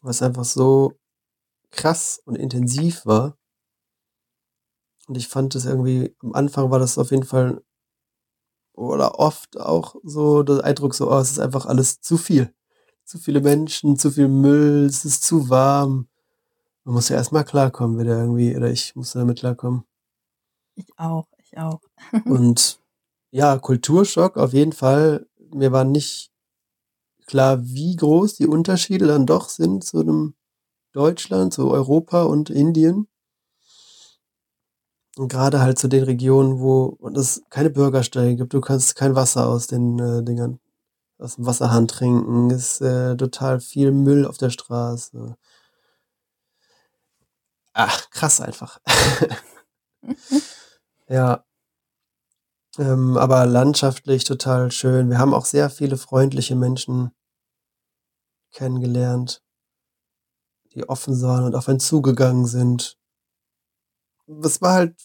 was einfach so krass und intensiv war. Und ich fand es irgendwie, am Anfang war das auf jeden Fall oder oft auch so der Eindruck so, oh, es ist einfach alles zu viel. Zu viele Menschen, zu viel Müll, es ist zu warm. Man muss ja erstmal klarkommen, wieder irgendwie, oder ich musste damit klarkommen. Ich auch, ich auch. Und ja, Kulturschock auf jeden Fall. Mir war nicht klar, wie groß die Unterschiede dann doch sind zu einem Deutschland, zu Europa und Indien. Und gerade halt zu den Regionen, wo es keine Bürgersteige gibt, du kannst kein Wasser aus den äh, Dingern, aus dem Wasserhahn trinken, ist äh, total viel Müll auf der Straße. Ach, krass einfach. ja. Ähm, aber landschaftlich total schön. Wir haben auch sehr viele freundliche Menschen kennengelernt, die offen waren und auf einen zugegangen sind. Es war halt,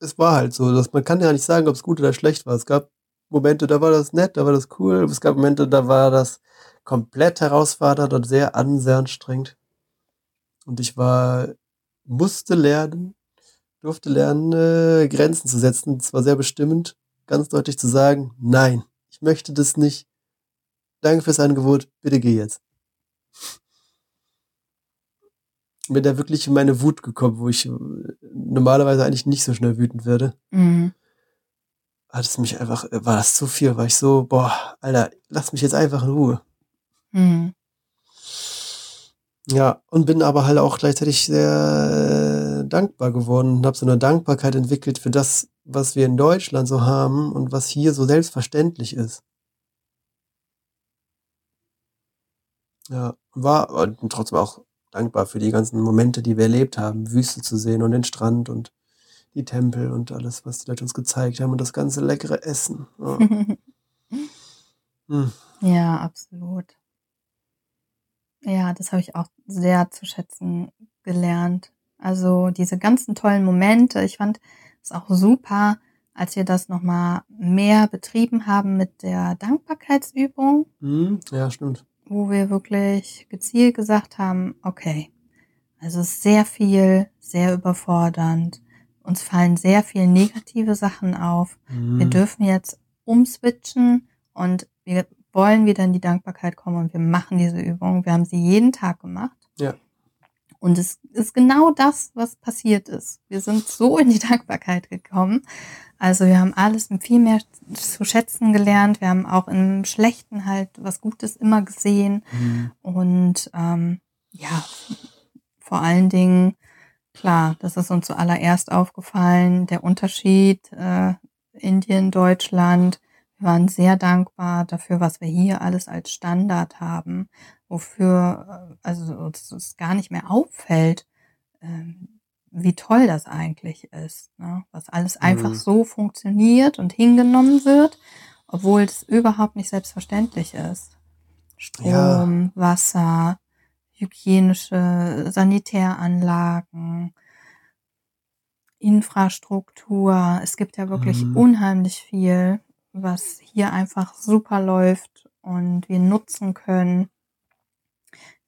es war halt so, dass man kann ja nicht sagen, ob es gut oder schlecht war. Es gab Momente, da war das nett, da war das cool. Es gab Momente, da war das komplett herausfordernd und sehr sehr anstrengend. Und ich war, musste lernen, durfte lernen, äh, Grenzen zu setzen. Es war sehr bestimmend, ganz deutlich zu sagen, nein, ich möchte das nicht. Danke fürs Angebot, bitte geh jetzt. Bin da wirklich in meine Wut gekommen, wo ich äh, normalerweise eigentlich nicht so schnell wütend werde. Mhm. Hat es mich einfach, war das zu viel, war ich so, boah, Alter, lass mich jetzt einfach in Ruhe. Mhm. Ja, und bin aber halt auch gleichzeitig sehr äh, dankbar geworden und habe so eine Dankbarkeit entwickelt für das, was wir in Deutschland so haben und was hier so selbstverständlich ist. Ja, war und trotzdem auch dankbar für die ganzen Momente, die wir erlebt haben, Wüste zu sehen und den Strand und die Tempel und alles, was die Leute uns gezeigt haben und das ganze leckere Essen. Ja, hm. ja, absolut. Ja, das habe ich auch sehr zu schätzen gelernt. Also diese ganzen tollen Momente. Ich fand es auch super, als wir das nochmal mehr betrieben haben mit der Dankbarkeitsübung, Hm, ja, stimmt. wo wir wirklich gezielt gesagt haben, okay, also es ist sehr viel, sehr überfordernd. Uns fallen sehr viele negative Sachen auf. Wir Hm. dürfen jetzt umswitchen und wir wollen wieder in die Dankbarkeit kommen und wir machen diese Übung. Wir haben sie jeden Tag gemacht. Ja. Und es ist genau das, was passiert ist. Wir sind so in die Dankbarkeit gekommen. Also wir haben alles viel mehr zu schätzen gelernt. Wir haben auch im Schlechten halt was Gutes immer gesehen. Hm. Und ähm, ja, vor allen Dingen, klar, das ist uns zuallererst aufgefallen, der Unterschied äh, Indien, Deutschland. Wir waren sehr dankbar dafür, was wir hier alles als Standard haben, wofür äh, also es gar nicht mehr auffällt, ähm, wie toll das eigentlich ist, ne? was alles einfach Mhm. so funktioniert und hingenommen wird, obwohl es überhaupt nicht selbstverständlich ist. Strom, Ja. Wasser, hygienische Sanitäranlagen, Infrastruktur. Es gibt ja wirklich Mhm. unheimlich viel, was hier einfach super läuft und wir nutzen können.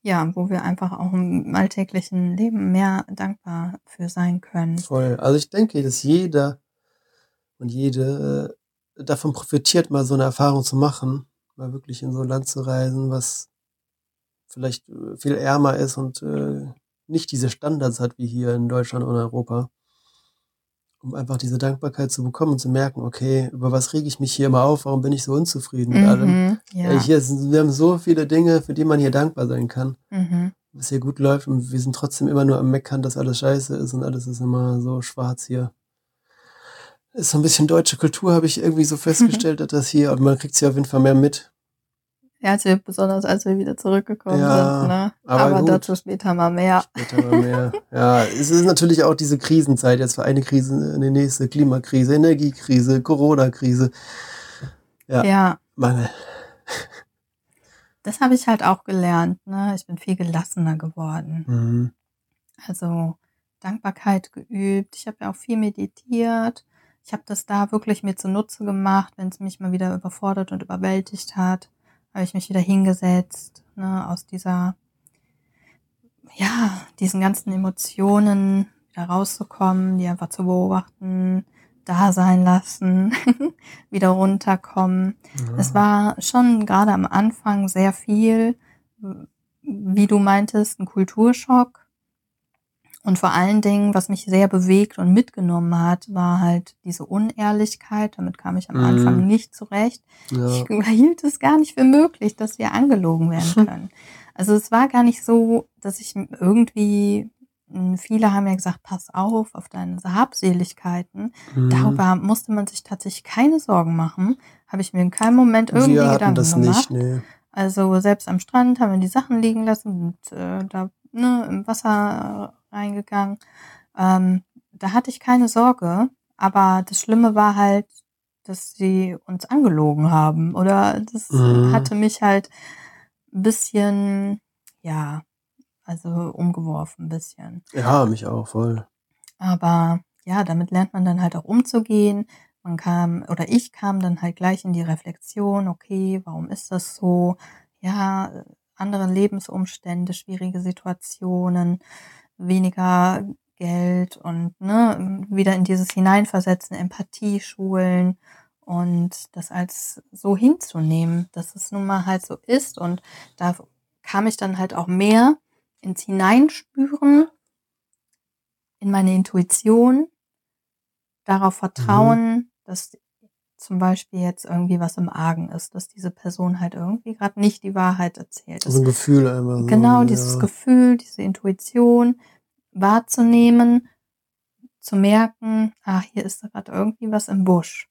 Ja, wo wir einfach auch im alltäglichen Leben mehr dankbar für sein können. Voll. Also ich denke, dass jeder und jede äh, davon profitiert, mal so eine Erfahrung zu machen, mal wirklich in so ein Land zu reisen, was vielleicht äh, viel ärmer ist und äh, nicht diese Standards hat wie hier in Deutschland oder Europa. Um einfach diese Dankbarkeit zu bekommen und zu merken, okay, über was rege ich mich hier immer auf, warum bin ich so unzufrieden mit allem? Mhm, Ey, ja. hier sind, wir haben so viele Dinge, für die man hier dankbar sein kann. Mhm. es hier gut läuft und wir sind trotzdem immer nur am Meckern, dass alles scheiße ist und alles ist immer so schwarz hier. Ist so ein bisschen deutsche Kultur, habe ich irgendwie so festgestellt, dass das hier, und man kriegt es ja auf jeden Fall mehr mit. Ja, also besonders als wir wieder zurückgekommen Ja, sind. Ne? aber Aber, gut. dazu später mal mehr. Später mal mehr. ja, es ist natürlich auch diese Krisenzeit. Jetzt für eine Krise, eine nächste Klimakrise, Energiekrise, Corona-Krise. Ja. Ja, Mangel. das habe ich halt auch gelernt. Ne? Ich bin viel gelassener geworden. Mhm. Also Dankbarkeit geübt. Ich habe ja auch viel meditiert. Ich habe das da wirklich mir zunutze gemacht, wenn es mich mal wieder überfordert und überwältigt hat. Habe ich mich wieder hingesetzt, ne, aus dieser, ja, diesen ganzen Emotionen wieder rauszukommen, die einfach zu beobachten, da sein lassen, wieder runterkommen. Ja. Es war schon gerade am Anfang sehr viel, wie du meintest, ein Kulturschock. Und vor allen Dingen, was mich sehr bewegt und mitgenommen hat, war halt diese Unehrlichkeit. Damit kam ich am Mhm. Anfang nicht zurecht. ja. Ich hielt es gar nicht für möglich, dass wir angelogen werden können. Also es war gar nicht so, dass ich irgendwie, mh, viele haben ja gesagt, pass auf auf deine Habseligkeiten. Mhm. Darüber musste man sich tatsächlich keine Sorgen machen. Habe ich mir in keinem Moment irgendwie wir Gedanken das gemacht. nicht, nee. Also selbst am Strand haben wir die Sachen liegen lassen und äh, da ne, im Wasser reingegangen. Ähm, da hatte ich keine Sorge. Aber das Schlimme war halt, dass sie uns angelogen haben. Oder das Mhm. hatte mich halt ein bisschen, ja, also umgeworfen ein bisschen. Ja, mich auch voll. Aber ja, damit lernt man dann halt auch umzugehen. Man kam, oder ich kam dann halt gleich in die Reflexion, okay, warum ist das so? Ja, andere Lebensumstände, schwierige Situationen, weniger Geld und ne, wieder in dieses Hineinversetzen, Empathie schulen und das als so hinzunehmen, dass es nun mal halt so ist. Und da kam ich dann halt auch mehr ins Hineinspüren, in meine Intuition, darauf vertrauen, dass zum Beispiel jetzt irgendwie was im Argen ist, dass diese Person halt irgendwie gerade nicht die Wahrheit erzählt. So ein Gefühl einfach. So, genau dieses ja. Gefühl, diese Intuition wahrzunehmen, zu merken, ah, hier ist gerade irgendwie was im Busch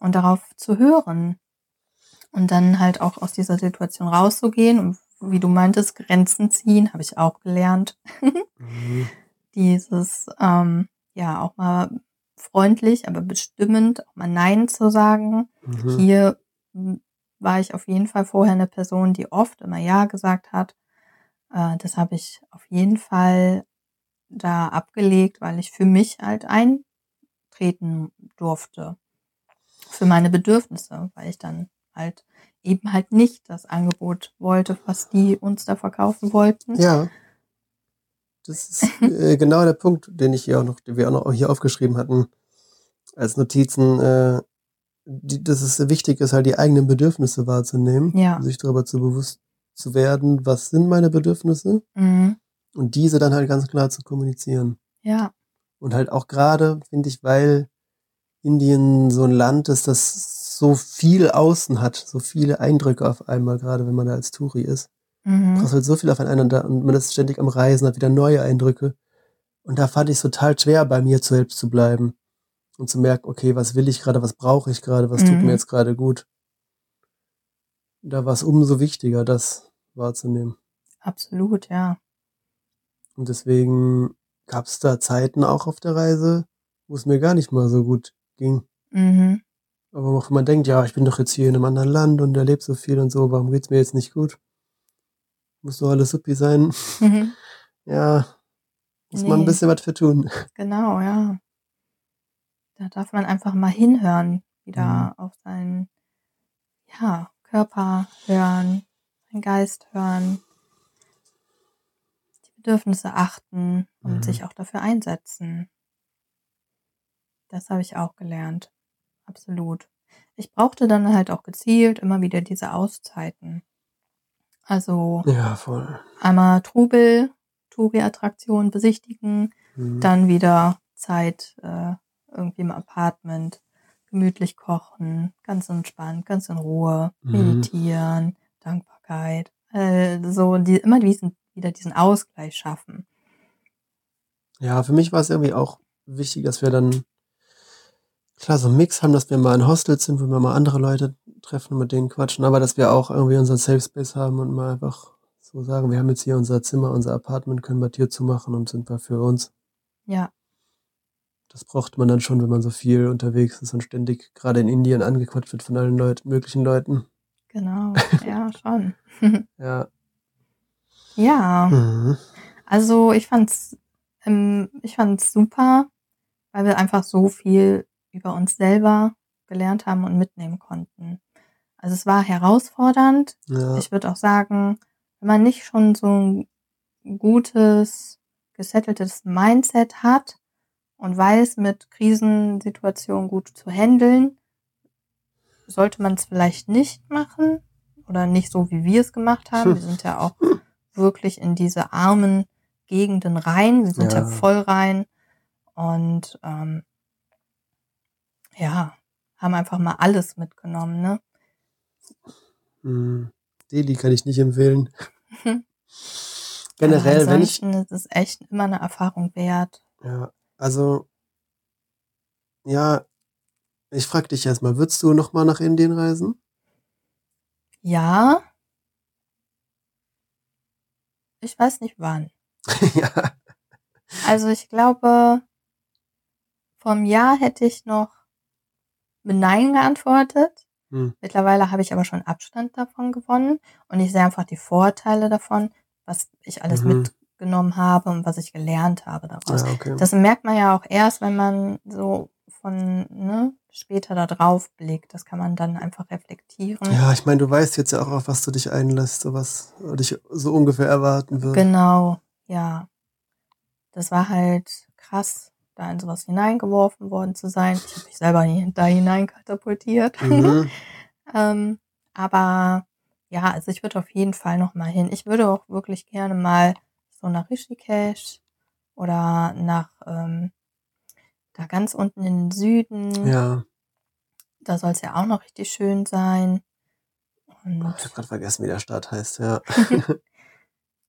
und darauf zu hören und dann halt auch aus dieser Situation rauszugehen und wie du meintest, Grenzen ziehen, habe ich auch gelernt. Mhm. Dieses, ähm, ja, auch mal freundlich, aber bestimmend, auch mal Nein zu sagen. Mhm. Hier m, war ich auf jeden Fall vorher eine Person, die oft immer Ja gesagt hat. Äh, das habe ich auf jeden Fall da abgelegt, weil ich für mich halt eintreten durfte. Für meine Bedürfnisse, weil ich dann halt eben halt nicht das Angebot wollte, was die uns da verkaufen wollten. Ja. Das ist äh, genau der Punkt, den ich hier auch noch, den wir auch noch hier aufgeschrieben hatten, als Notizen, äh, die, dass es wichtig ist, halt die eigenen Bedürfnisse wahrzunehmen, Ja. sich darüber zu bewusst zu werden, was sind meine Bedürfnisse Mhm. und diese dann halt ganz klar zu kommunizieren. Ja. Und halt auch gerade, finde ich, weil Indien so ein Land ist, das so viel außen hat, so viele Eindrücke auf einmal, gerade wenn man da als Touri ist. Mhm. prasselt so viel aufeinander und man ist ständig am Reisen, hat wieder neue Eindrücke. Und da fand ich es total schwer, bei mir selbst zu bleiben und zu merken, okay, was will ich gerade, was brauche ich gerade, was tut Mhm. mir jetzt gerade gut. Da war es umso wichtiger, das wahrzunehmen. Absolut, ja. Und deswegen gab es da Zeiten auch auf der Reise, wo es mir gar nicht mal so gut ging. Mhm. Aber auch wenn man denkt, ja, ich bin doch jetzt hier in einem anderen Land und erlebe so viel und so, warum geht's mir jetzt nicht gut? Muss doch alles supi sein. Mhm. Ja, muss man ein Nee. bisschen was für tun. Genau, ja. Da darf man einfach mal hinhören, wieder Mhm. auf seinen ja, Körper hören, seinen Geist hören, die Bedürfnisse achten und Mhm. sich auch dafür einsetzen. Das habe ich auch gelernt. Absolut. Ich brauchte dann halt auch gezielt immer wieder diese Auszeiten. Also Ja, einmal Trubel, Touri-Attraktionen besichtigen, Mhm. dann wieder Zeit äh, irgendwie im Apartment, gemütlich kochen, ganz entspannt, ganz in Ruhe, Mhm. meditieren, Dankbarkeit. Äh, so die, immer diesen wieder diesen Ausgleich schaffen. Ja, für mich war es irgendwie auch wichtig, dass wir dann klar so einen Mix haben, dass wir mal in Hostels sind, wo wir mal andere Leute treffen und mit denen quatschen, aber dass wir auch irgendwie unseren Safe Space haben und mal einfach so sagen, wir haben jetzt hier unser Zimmer, unser Apartment, können wir Tür zumachen und sind wir für uns. Ja. Das braucht man dann schon, wenn man so viel unterwegs ist und ständig gerade in Indien angequatscht wird von allen Leuten, möglichen Leuten. Genau, ja, schon. Ja. ja, Mhm. also ich fand's, ähm, ich fand's super, weil wir einfach so viel über uns selber gelernt haben und mitnehmen konnten. Also es war herausfordernd. Ja. Ich würde auch sagen, wenn man nicht schon so ein gutes, gesetteltes Mindset hat und weiß, mit Krisensituationen gut zu handeln, sollte man es vielleicht nicht machen oder nicht so, wie wir es gemacht haben. Wir sind ja auch wirklich in diese armen Gegenden rein. Wir sind ja, Ja. voll rein und ähm, ja, haben einfach mal alles mitgenommen, ne? Mhm. Delhi kann ich nicht empfehlen. Generell, wenn ich, ist es echt immer eine Erfahrung wert. ja, also, ja, ich frag dich erstmal, würdest du nochmal nach Indien reisen? Ja. Ich weiß nicht wann. ja. Also ich glaube, einem Jahr hätte ich noch mit Nein geantwortet. Hm. Mittlerweile habe ich aber schon Abstand davon gewonnen und ich sehe einfach die Vorteile davon, was ich alles Mhm. mitgenommen habe und was ich gelernt habe daraus. Ja, okay. Das merkt man ja auch erst, wenn man so von ne, später da drauf blickt. Das kann man dann einfach reflektieren. Ja, ich meine, du weißt jetzt ja auch, auf was du dich einlässt, so was dich so ungefähr erwarten wird. Genau, ja. Das war halt krass, da in sowas hineingeworfen worden zu sein. Ich habe mich selber da hinein katapultiert. Mhm. ähm, aber ja, also ich würde auf jeden Fall noch mal hin. Ich würde auch wirklich gerne mal so nach Rishikesh oder nach ähm, da ganz unten in den Süden. Ja, Da soll es ja auch noch richtig schön sein. Und ich habe gerade vergessen, wie der Stadt heißt, ja.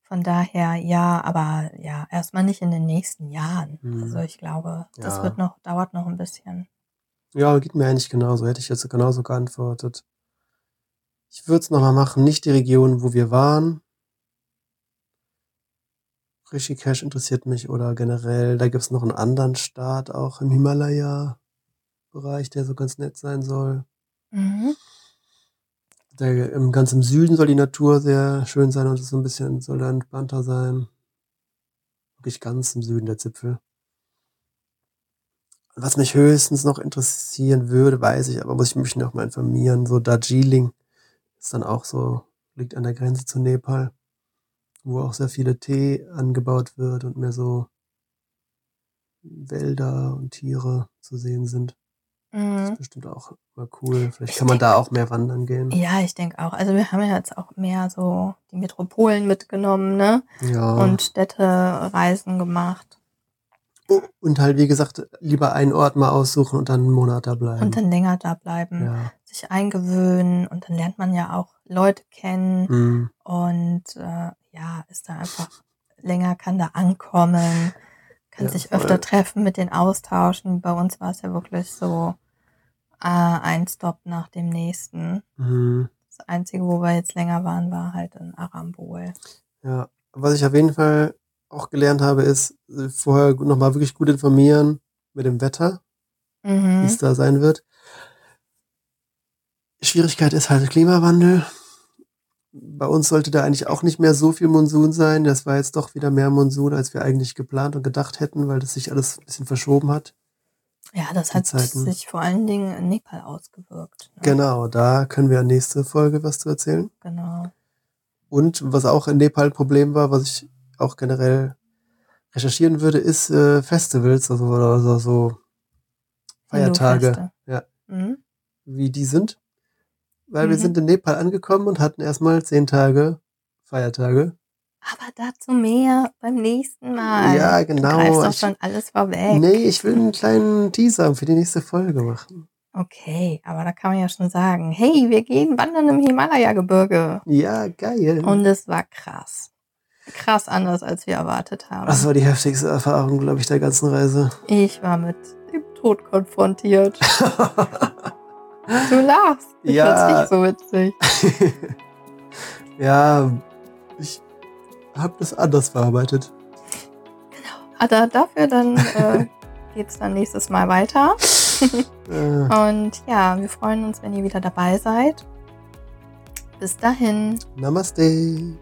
Von daher, ja, aber ja, erstmal nicht in den nächsten Jahren. Mhm. Also ich glaube, das Ja. wird noch, dauert noch ein bisschen. Ja, geht mir eigentlich genauso. Hätte ich jetzt genauso geantwortet. Ich würde es nochmal machen, nicht die Region, wo wir waren. Rishikesh interessiert mich oder generell, da gibt es noch einen anderen Staat auch im Himalaya-Bereich, der so ganz nett sein soll. Mhm. Der, im, ganz Süden soll die Natur sehr schön sein und es so ein bisschen soll da entspannter sein. Wirklich ganz im Süden der Zipfel. Was mich höchstens noch interessieren würde, weiß ich, aber muss ich mich noch mal informieren. So Darjeeling ist dann auch so, liegt an der Grenze zu Nepal, wo auch sehr viele Tee angebaut wird und mehr so Wälder und Tiere zu sehen sind. Das Mhm. ist bestimmt auch mal cool. Vielleicht kann man da auch mehr wandern gehen. Ja, ich denke auch. Also wir haben ja jetzt auch mehr so die Metropolen mitgenommen, ne? Ja. Und Städtereisen gemacht. Und halt, wie gesagt, lieber einen Ort mal aussuchen und dann einen Monat da bleiben. Und dann länger da bleiben, ja. sich eingewöhnen und dann lernt man ja auch Leute kennen Hm. und äh, ja, ist da einfach länger, kann da ankommen, kann Ja, sich voll. öfter treffen, mit den austauschen. Bei uns war es ja wirklich so äh, ein Stop nach dem nächsten. Hm. Das Einzige, wo wir jetzt länger waren, war halt in Arambol. Ja. Was ich auf jeden Fall auch gelernt habe, ist, äh, vorher nochmal wirklich gut informieren mit dem Wetter, wie Mhm. es da sein wird. Schwierigkeit ist halt Klimawandel. Bei uns sollte da eigentlich auch nicht mehr so viel Monsun sein. Das war jetzt doch wieder mehr Monsun, als wir eigentlich geplant und gedacht hätten, weil das sich alles ein bisschen verschoben hat. Ja, das hat Zeiten. sich vor allen Dingen in Nepal ausgewirkt. Ne? Genau, da können wir nächste Folge was zu erzählen. Genau. Und was auch in Nepal ein Problem war, was ich auch generell recherchieren würde, ist äh, Festivals, also oder so, Feiertage, ja, Mhm. wie die sind. Weil wir Mhm. sind in Nepal angekommen und hatten erstmal zehn Tage Feiertage. Aber dazu mehr beim nächsten Mal. Ja, Du genau. greifst doch schon alles vorweg. Nee, ich will einen kleinen Teaser für die nächste Folge machen. Okay, aber da kann man ja schon sagen, hey, wir gehen wandern im Himalaya-Gebirge. Ja, geil. Und es war krass. krass anders, als wir erwartet haben. Das war die heftigste Erfahrung, glaube ich, der ganzen Reise. Ich war mit dem Tod konfrontiert. du lachst. Ich Ja. find's nicht so witzig. ja, habe das anders verarbeitet. Aber dafür dann äh, geht's dann nächstes Mal weiter. Äh, Und ja, wir freuen uns, wenn ihr wieder dabei seid. Bis dahin. Namaste.